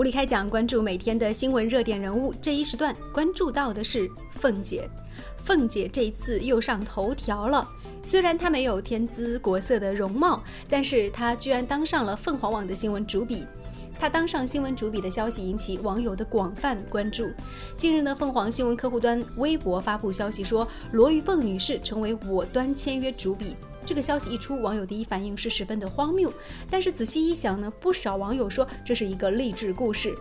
无理开讲，关注每天的新闻热点人物。这一时段关注到的是凤姐，凤姐这次又上头条了。虽然她没有天姿国色的容貌，但是她居然当上了凤凰网的新闻主笔。她当上新闻主笔的消息引起网友的广泛关注。近日呢，凤凰新闻客户端微博发布消息说，罗玉凤女士成为我端签约主笔。这个消息一出，网友第一反应是十分的荒谬。但是仔细一想呢，不少网友说这是一个励志故事。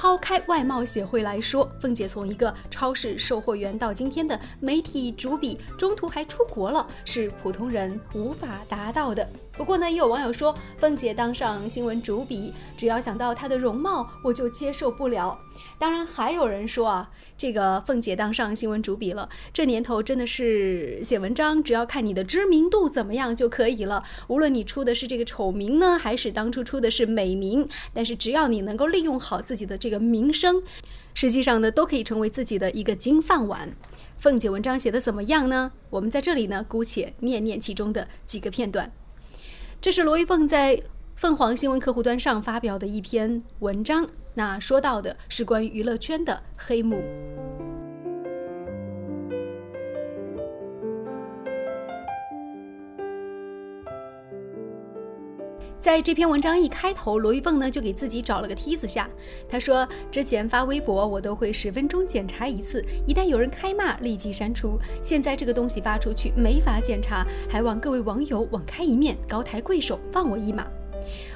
抛开外貌协会来说，凤姐从一个超市售货员到今天的媒体主笔，中途还出国了，是普通人无法达到的。不过呢，也有网友说，凤姐当上新闻主笔，只要想到她的容貌，我就接受不了。当然，还有人说啊，这个凤姐当上新闻主笔了，这年头真的是写文章，只要看你的知名度怎么样就可以了。无论你出的是这个丑名呢，还是当初出的是美名，但是只要你能够利用好自己的这个名声，实际上呢，都可以成为自己的一个金饭碗。凤姐文章写的怎么样呢？我们在这里呢，姑且念念其中的几个片段。这是罗玉凤在凤凰新闻客户端上发表的一篇文章。那说到的是关于娱乐圈的黑幕。在这篇文章一开头，罗玉凤呢就给自己找了个梯子下。她说：“之前发微博，我都会十分钟检查一次，一旦有人开骂，立即删除。现在这个东西发出去没法检查，还望各位网友网开一面，高抬贵手，放我一马。”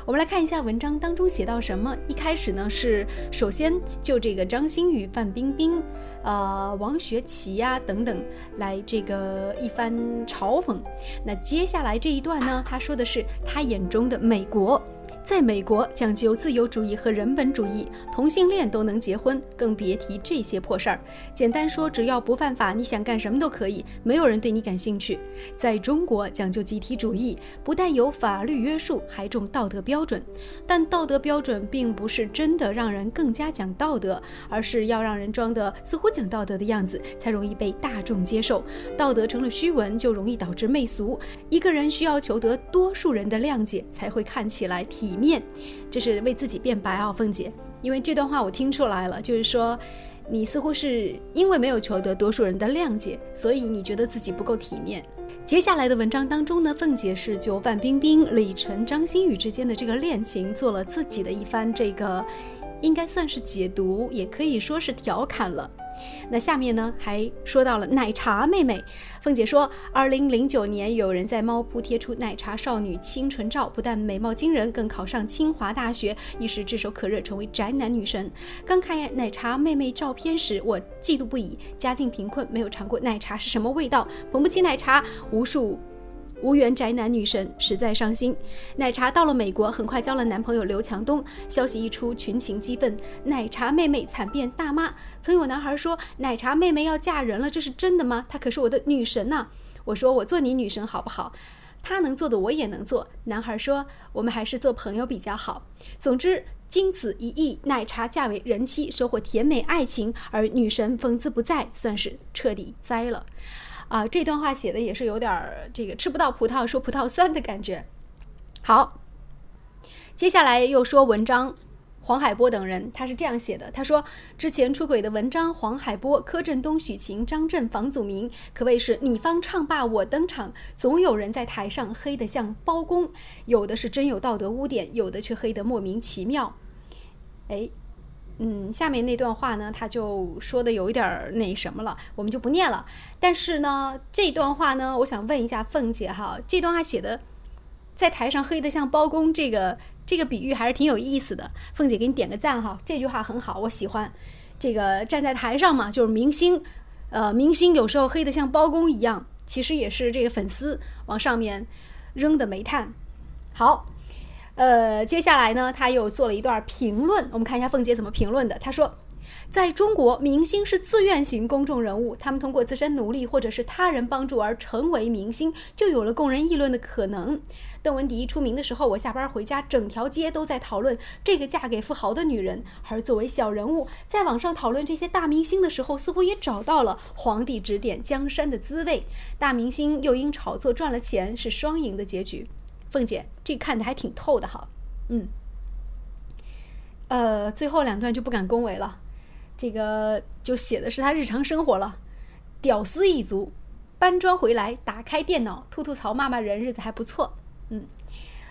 我们来看一下文章当中写到什么。一开始呢是首先就这个张馨予、范冰冰、呃王学圻呀等等来这个一番嘲讽。那接下来这一段呢，他说的是他眼中的美国。在美国讲究自由主义和人本主义，同性恋都能结婚，更别提这些破事儿。简单说，只要不犯法，你想干什么都可以，没有人对你感兴趣。在中国讲究集体主义，不但有法律约束，还重道德标准。但道德标准并不是真的让人更加讲道德，而是要让人装的似乎讲道德的样子，才容易被大众接受。道德成了虚文，就容易导致媚俗。一个人需要求得多数人的谅解，才会看起来体。面，这是为自己辩白啊，凤姐。因为这段话我听出来了，就是说，你似乎是因为没有求得多数人的谅解，所以你觉得自己不够体面。接下来的文章当中呢，凤姐是就范冰冰、李晨、张馨予之间的这个恋情做了自己的一番这个，应该算是解读，也可以说是调侃了。那下面呢，还说到了奶茶妹妹。凤姐说，二零零九年有人在猫扑贴出奶茶少女清纯照，不但美貌惊人，更考上清华大学，一时炙手可热，成为宅男女神。刚看奶茶妹妹照片时，我嫉妒不已。家境贫困，没有尝过奶茶是什么味道，捧不起奶茶，无数。无缘宅男女神实在伤心。奶茶到了美国，很快交了男朋友刘强东。消息一出，群情激愤，奶茶妹妹惨变大妈。曾有男孩说：“奶茶妹妹要嫁人了，这是真的吗？她可是我的女神呐！”我说：“我做你女神好不好？她能做的我也能做。”男孩说：“我们还是做朋友比较好。”总之，经此一役，奶茶嫁为人妻，收获甜美爱情，而女神风姿不在，算是彻底栽了。啊，这段话写的也是有点儿这个吃不到葡萄说葡萄酸的感觉。好，接下来又说文章，黄海波等人他是这样写的，他说之前出轨的文章，黄海波、柯震东、许晴、张震、房祖名可谓是你方唱罢我登场，总有人在台上黑得像包公，有的是真有道德污点，有的却黑得莫名其妙。哎。嗯，下面那段话呢，他就说的有一点那什么了，我们就不念了。但是呢，这段话呢，我想问一下凤姐哈，这段话写的在台上黑的像包公，这个这个比喻还是挺有意思的。凤姐给你点个赞哈，这句话很好，我喜欢。这个站在台上嘛，就是明星，呃，明星有时候黑的像包公一样，其实也是这个粉丝往上面扔的煤炭。好。呃，接下来呢，他又做了一段评论，我们看一下凤姐怎么评论的。她说，在中国，明星是自愿型公众人物，他们通过自身努力或者是他人帮助而成为明星，就有了供人议论的可能。邓文迪出名的时候，我下班回家，整条街都在讨论这个嫁给富豪的女人；而作为小人物，在网上讨论这些大明星的时候，似乎也找到了皇帝指点江山的滋味。大明星又因炒作赚了钱，是双赢的结局。凤姐，这看的还挺透的哈，嗯，呃，最后两段就不敢恭维了，这个就写的是他日常生活了，屌丝一族，搬砖回来，打开电脑，吐吐槽，骂骂人，日子还不错。嗯，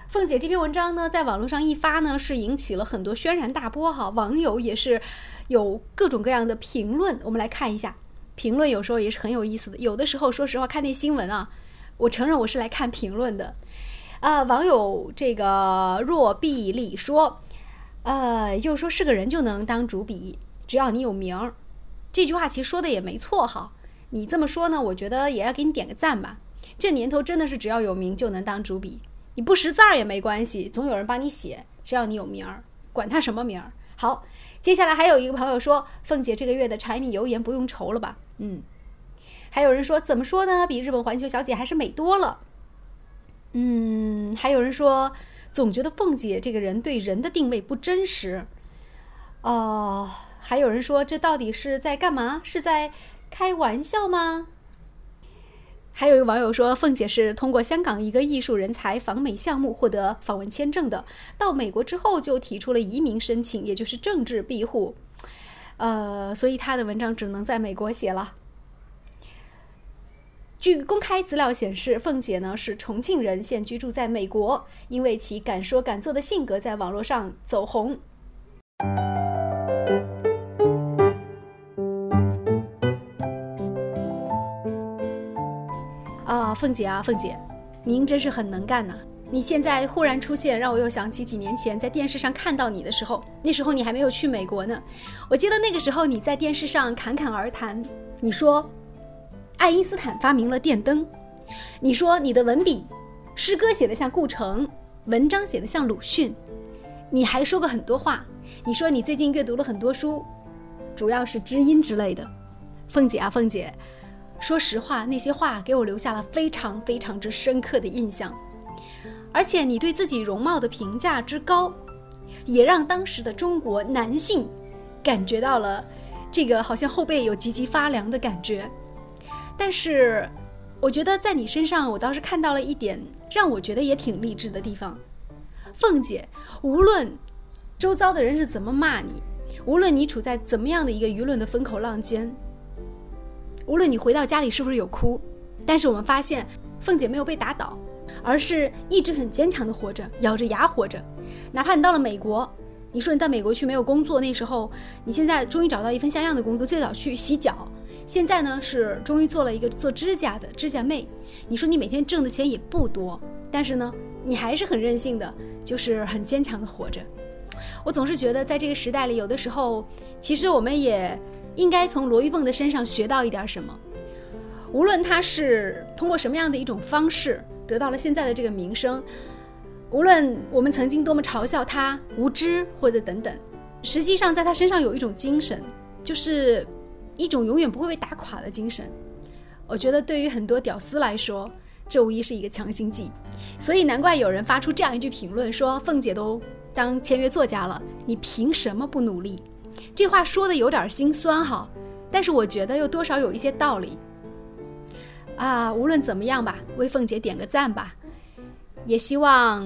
凤姐这篇文章呢，在网络上一发呢，是引起了很多轩然大波哈，网友也是有各种各样的评论，我们来看一下，评论有时候也是很有意思的，有的时候说实话看那新闻啊，我承认我是来看评论的。啊，网友这个若碧丽说，呃，也就是说是个人就能当主笔，只要你有名儿。这句话其实说的也没错哈。你这么说呢，我觉得也要给你点个赞吧。这年头真的是只要有名就能当主笔，你不识字儿也没关系，总有人帮你写。只要你有名儿，管他什么名儿。好，接下来还有一个朋友说，凤姐这个月的柴米油盐不用愁了吧？嗯，还有人说怎么说呢？比日本环球小姐还是美多了。嗯，还有人说，总觉得凤姐这个人对人的定位不真实。哦，还有人说，这到底是在干嘛？是在开玩笑吗？还有一个网友说，凤姐是通过香港一个艺术人才访美项目获得访问签证的，到美国之后就提出了移民申请，也就是政治庇护。呃，所以她的文章只能在美国写了。据公开资料显示，凤姐呢是重庆人，现居住在美国。因为其敢说敢做的性格，在网络上走红。啊，凤姐啊，凤姐，您真是很能干呐！你现在忽然出现，让我又想起几年前在电视上看到你的时候。那时候你还没有去美国呢。我记得那个时候你在电视上侃侃而谈，你说。爱因斯坦发明了电灯，你说你的文笔，诗歌写的像顾城，文章写的像鲁迅，你还说过很多话。你说你最近阅读了很多书，主要是知音之类的。凤姐啊，凤姐，说实话，那些话给我留下了非常非常之深刻的印象。而且你对自己容貌的评价之高，也让当时的中国男性感觉到了这个好像后背有急急发凉的感觉。但是，我觉得在你身上，我倒是看到了一点让我觉得也挺励志的地方。凤姐，无论周遭的人是怎么骂你，无论你处在怎么样的一个舆论的风口浪尖，无论你回到家里是不是有哭，但是我们发现，凤姐没有被打倒，而是一直很坚强的活着，咬着牙活着。哪怕你到了美国，你说你到美国去没有工作，那时候你现在终于找到一份像样的工作，最早去洗脚。现在呢是终于做了一个做指甲的指甲妹，你说你每天挣的钱也不多，但是呢你还是很任性的，就是很坚强的活着。我总是觉得在这个时代里，有的时候其实我们也应该从罗玉凤的身上学到一点什么。无论她是通过什么样的一种方式得到了现在的这个名声，无论我们曾经多么嘲笑她无知或者等等，实际上在她身上有一种精神，就是。一种永远不会被打垮的精神，我觉得对于很多屌丝来说，这无疑是一个强心剂。所以难怪有人发出这样一句评论，说凤姐都当签约作家了，你凭什么不努力？这话说的有点心酸哈，但是我觉得又多少有一些道理。啊，无论怎么样吧，为凤姐点个赞吧。也希望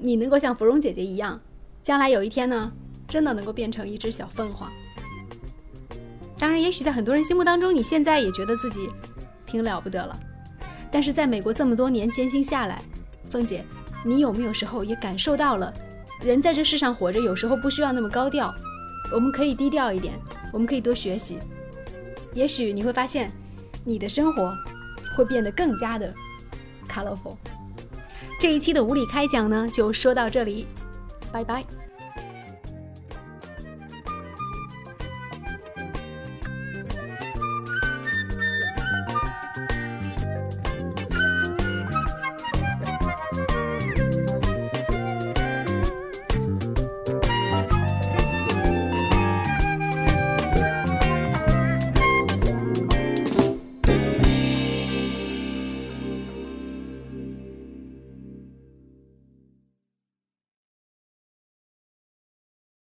你能够像芙蓉姐姐一样，将来有一天呢，真的能够变成一只小凤凰。当然，也许在很多人心目当中，你现在也觉得自己挺了不得了。但是在美国这么多年艰辛下来，凤姐，你有没有时候也感受到了，人在这世上活着，有时候不需要那么高调，我们可以低调一点，我们可以多学习。也许你会发现，你的生活会变得更加的 colorful。这一期的无理开讲呢，就说到这里，拜拜。